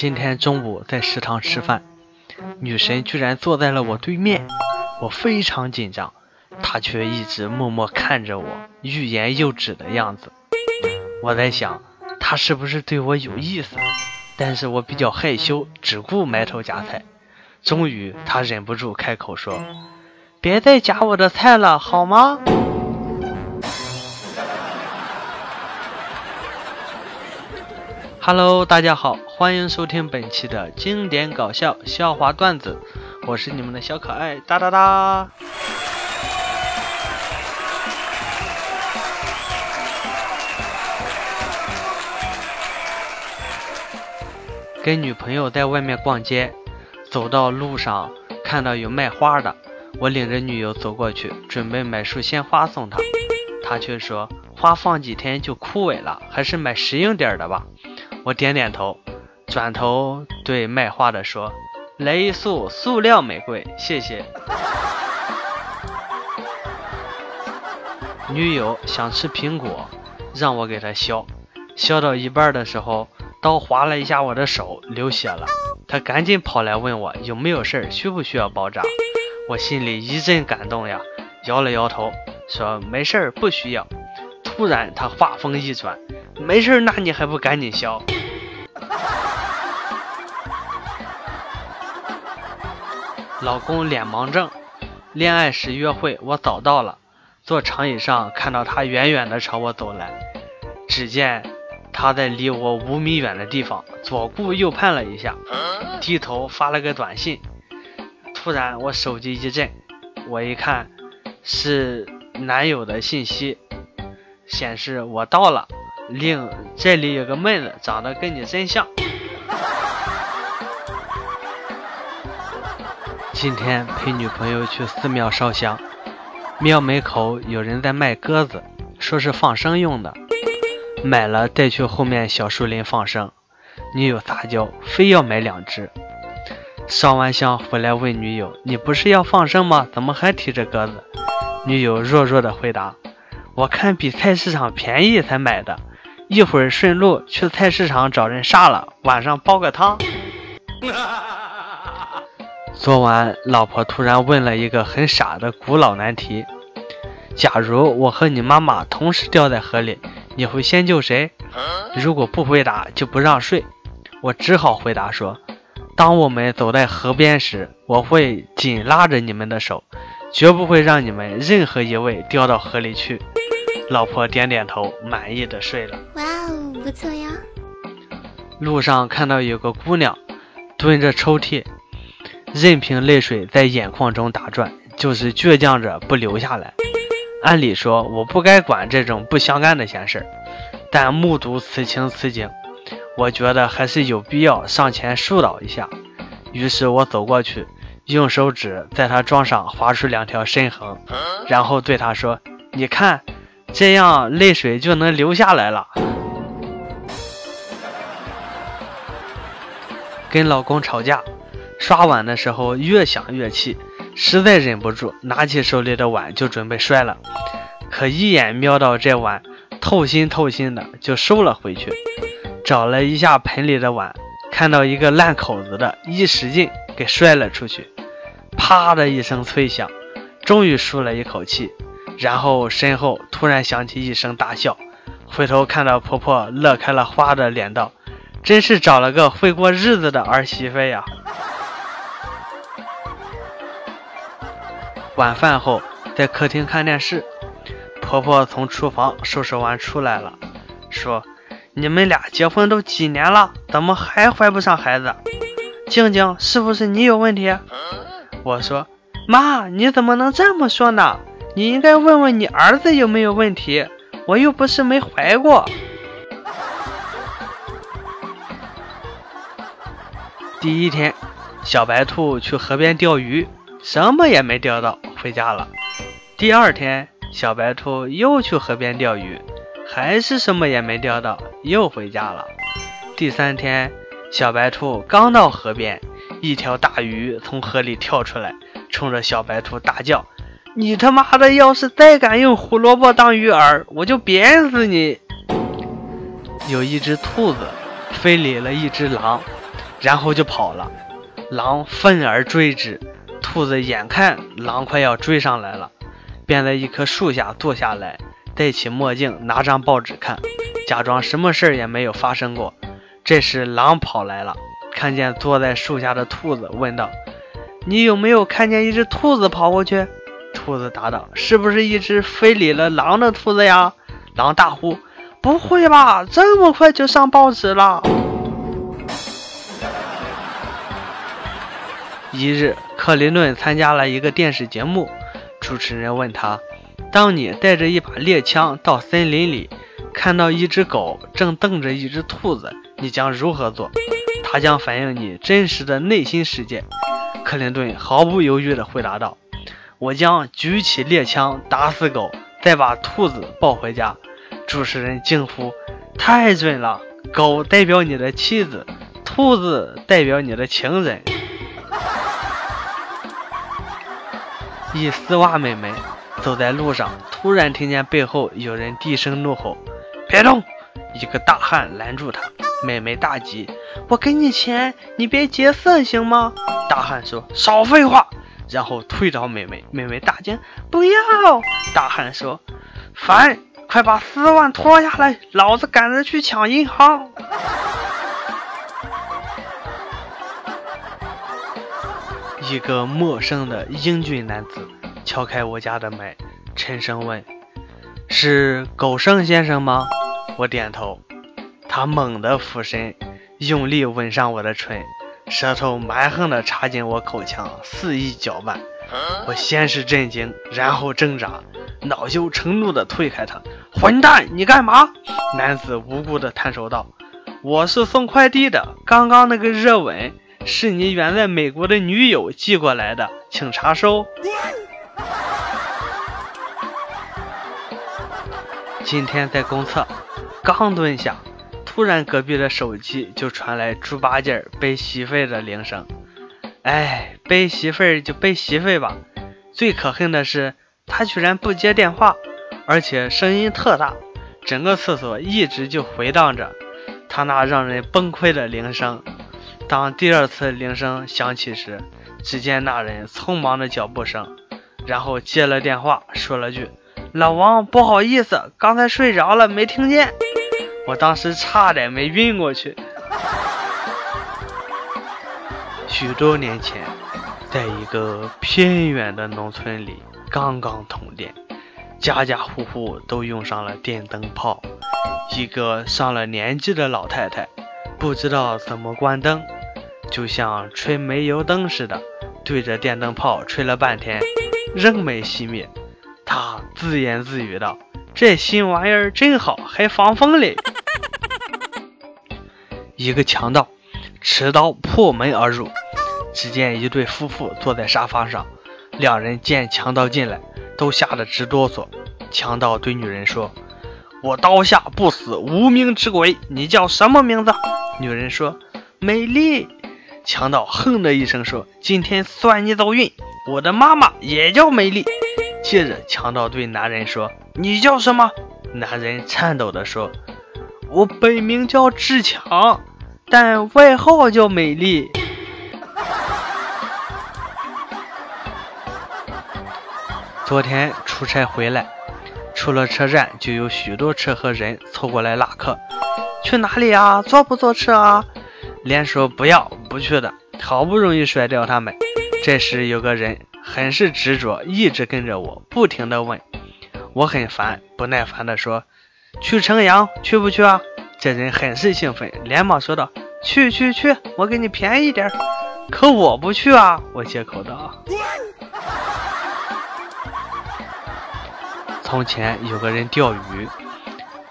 今天中午在食堂吃饭，女神居然坐在了我对面，我非常紧张，她却一直默默看着我，欲言又止的样子。我在想，她是不是对我有意思？但是我比较害羞，只顾埋头夹菜。终于，她忍不住开口说：“别再夹我的菜了，好吗？” Hello，大家好，欢迎收听本期的经典搞笑笑话段子，我是你们的小可爱哒哒哒。跟女朋友在外面逛街，走到路上看到有卖花的，我领着女友走过去，准备买束鲜花送她，她却说花放几天就枯萎了，还是买实用点的吧。我点点头，转头对卖花的说：“来一束塑料玫瑰，谢谢。”女友想吃苹果，让我给她削，削到一半的时候，刀划了一下我的手，流血了。她赶紧跑来问我有没有事儿，需不需要包扎。我心里一阵感动呀，摇了摇头说：“没事儿，不需要。”突然，她话锋一转。没事，那你还不赶紧削？老公脸盲症，恋爱时约会我早到了，坐长椅上看到他远远的朝我走来，只见他在离我五米远的地方左顾右盼了一下，低头发了个短信。突然我手机一震，我一看是男友的信息，显示我到了。另这里有个妹子，长得跟你真像。今天陪女朋友去寺庙烧香，庙门口有人在卖鸽子，说是放生用的，买了带去后面小树林放生。女友撒娇，非要买两只。烧完香回来问女友：“你不是要放生吗？怎么还提着鸽子？”女友弱弱的回答：“我看比菜市场便宜才买的。”一会儿顺路去菜市场找人杀了，晚上煲个汤。昨晚老婆突然问了一个很傻的古老难题：假如我和你妈妈同时掉在河里，你会先救谁？如果不回答就不让睡。我只好回答说：当我们走在河边时，我会紧拉着你们的手，绝不会让你们任何一位掉到河里去。老婆点点头，满意的睡了。哇哦，不错呀！路上看到有个姑娘蹲着抽屉，任凭泪水在眼眶中打转，就是倔强着不流下来。按理说我不该管这种不相干的闲事儿，但目睹此情此景，我觉得还是有必要上前疏导一下。于是我走过去，用手指在他妆上划出两条深痕，然后对他说：“你看。”这样泪水就能流下来了。跟老公吵架，刷碗的时候越想越气，实在忍不住，拿起手里的碗就准备摔了。可一眼瞄到这碗透心透心的，就收了回去。找了一下盆里的碗，看到一个烂口子的，一使劲给摔了出去，啪的一声脆响，终于舒了一口气。然后身后突然响起一声大笑，回头看到婆婆乐开了花的脸道：“真是找了个会过日子的儿媳妇呀！”晚饭后在客厅看电视，婆婆从厨房收拾完出来了，说：“你们俩结婚都几年了，怎么还怀不上孩子？静静，是不是你有问题？”我说：“妈，你怎么能这么说呢？”你应该问问你儿子有没有问题，我又不是没怀过。第一天，小白兔去河边钓鱼，什么也没钓到，回家了。第二天，小白兔又去河边钓鱼，还是什么也没钓到，又回家了。第三天，小白兔刚到河边，一条大鱼从河里跳出来，冲着小白兔大叫。你他妈的要是再敢用胡萝卜当鱼饵，我就扁死你！有一只兔子非礼了一只狼，然后就跑了。狼愤而追之，兔子眼看狼快要追上来了，便在一棵树下坐下来，戴起墨镜，拿张报纸看，假装什么事儿也没有发生过。这时狼跑来了，看见坐在树下的兔子，问道：“你有没有看见一只兔子跑过去？”兔子答道：“是不是一只非礼了狼的兔子呀？”狼大呼：“不会吧，这么快就上报纸了！”一日，克林顿参加了一个电视节目，主持人问他：“当你带着一把猎枪到森林里，看到一只狗正瞪着一只兔子，你将如何做？”他将反映你真实的内心世界。克林顿毫不犹豫地回答道：“我将举起猎枪打死狗，再把兔子抱回家。”主持人惊呼：“太准了！狗代表你的妻子，兔子代表你的情人。”一丝袜妹妹走在路上，突然听见背后有人低声怒吼：“别动！”一个大汉拦住她。妹妹大急：“我给你钱，你别劫色行吗？”大汉说：“少废话！”然后推倒妹妹。妹妹大惊：“不要！”大汉说：“烦！”快把丝袜脱下来，老子赶着去抢银行。一个陌生的英俊男子敲开我家的门，沉声问：“是狗剩先生吗？”我点头。他猛地俯身，用力吻上我的唇，舌头蛮横地插进我口腔，肆意搅拌。我先是震惊，然后挣扎，恼羞成怒地推开他。混蛋，你干嘛？男子无辜地探手道：“我是送快递的，刚刚那个热吻是你远在美国的女友寄过来的，请查收。”今天在公厕，刚蹲下，突然隔壁的手机就传来猪八戒背媳妇的铃声。哎，背媳妇就背媳妇吧，最可恨的是他居然不接电话。而且声音特大，整个厕所一直就回荡着他那让人崩溃的铃声。当第二次铃声响起时，只见那人匆忙的脚步声，然后接了电话，说了句：“老王，不好意思，刚才睡着了，没听见。”我当时差点没晕过去。许多年前，在一个偏远的农村里，刚刚通电。家家户户都用上了电灯泡。一个上了年纪的老太太不知道怎么关灯，就像吹煤油灯似的，对着电灯泡吹了半天，仍没熄灭。他自言自语道：“这新玩意儿真好，还防风嘞。”一个强盗持刀破门而入，只见一对夫妇坐在沙发上，两人见强盗进来。都吓得直哆嗦。强盗对女人说：“我刀下不死无名之鬼，你叫什么名字？”女人说：“美丽。”强盗哼的一声说：“今天算你走运，我的妈妈也叫美丽。”接着，强盗对男人说：“你叫什么？”男人颤抖地说：“我本名叫志强，但外号叫美丽。”昨天出差回来，出了车站就有许多车和人凑过来拉客。去哪里啊？坐不坐车啊？连说不要不去的，好不容易甩掉他们。这时有个人很是执着，一直跟着我，不停的问。我很烦，不耐烦的说：“去城阳，去不去啊？”这人很是兴奋，连忙说道：“去去去，我给你便宜点。”可我不去啊！我借口道。从前有个人钓鱼，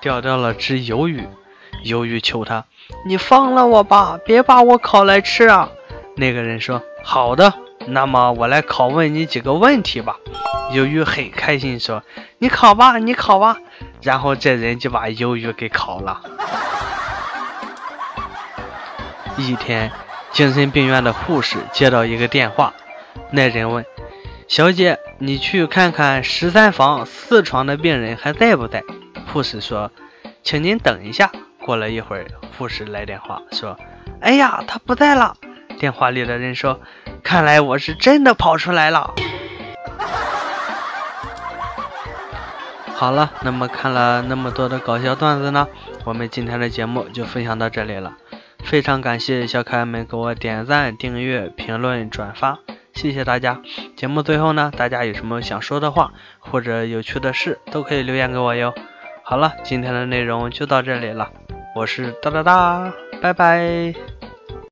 钓到了只鱿鱼，鱿鱼求他：“你放了我吧，别把我烤来吃啊！”那个人说：“好的，那么我来拷问你几个问题吧。”鱿鱼很开心说：“你烤吧，你烤吧。”然后这人就把鱿鱼给烤了。一天，精神病院的护士接到一个电话，那人问。小姐，你去看看十三房四床的病人还在不在？护士说：“请您等一下。”过了一会儿，护士来电话说：“哎呀，他不在了。电话里的人说：“看来我是真的跑出来了。”好了，那么看了那么多的搞笑段子呢，我们今天的节目就分享到这里了。非常感谢小可爱们给我点赞、订阅、评论、转发，谢谢大家。节目最后呢，大家有什么想说的话或者有趣的事，都可以留言给我哟。好了，今天的内容就到这里了，我是哒哒哒，拜拜。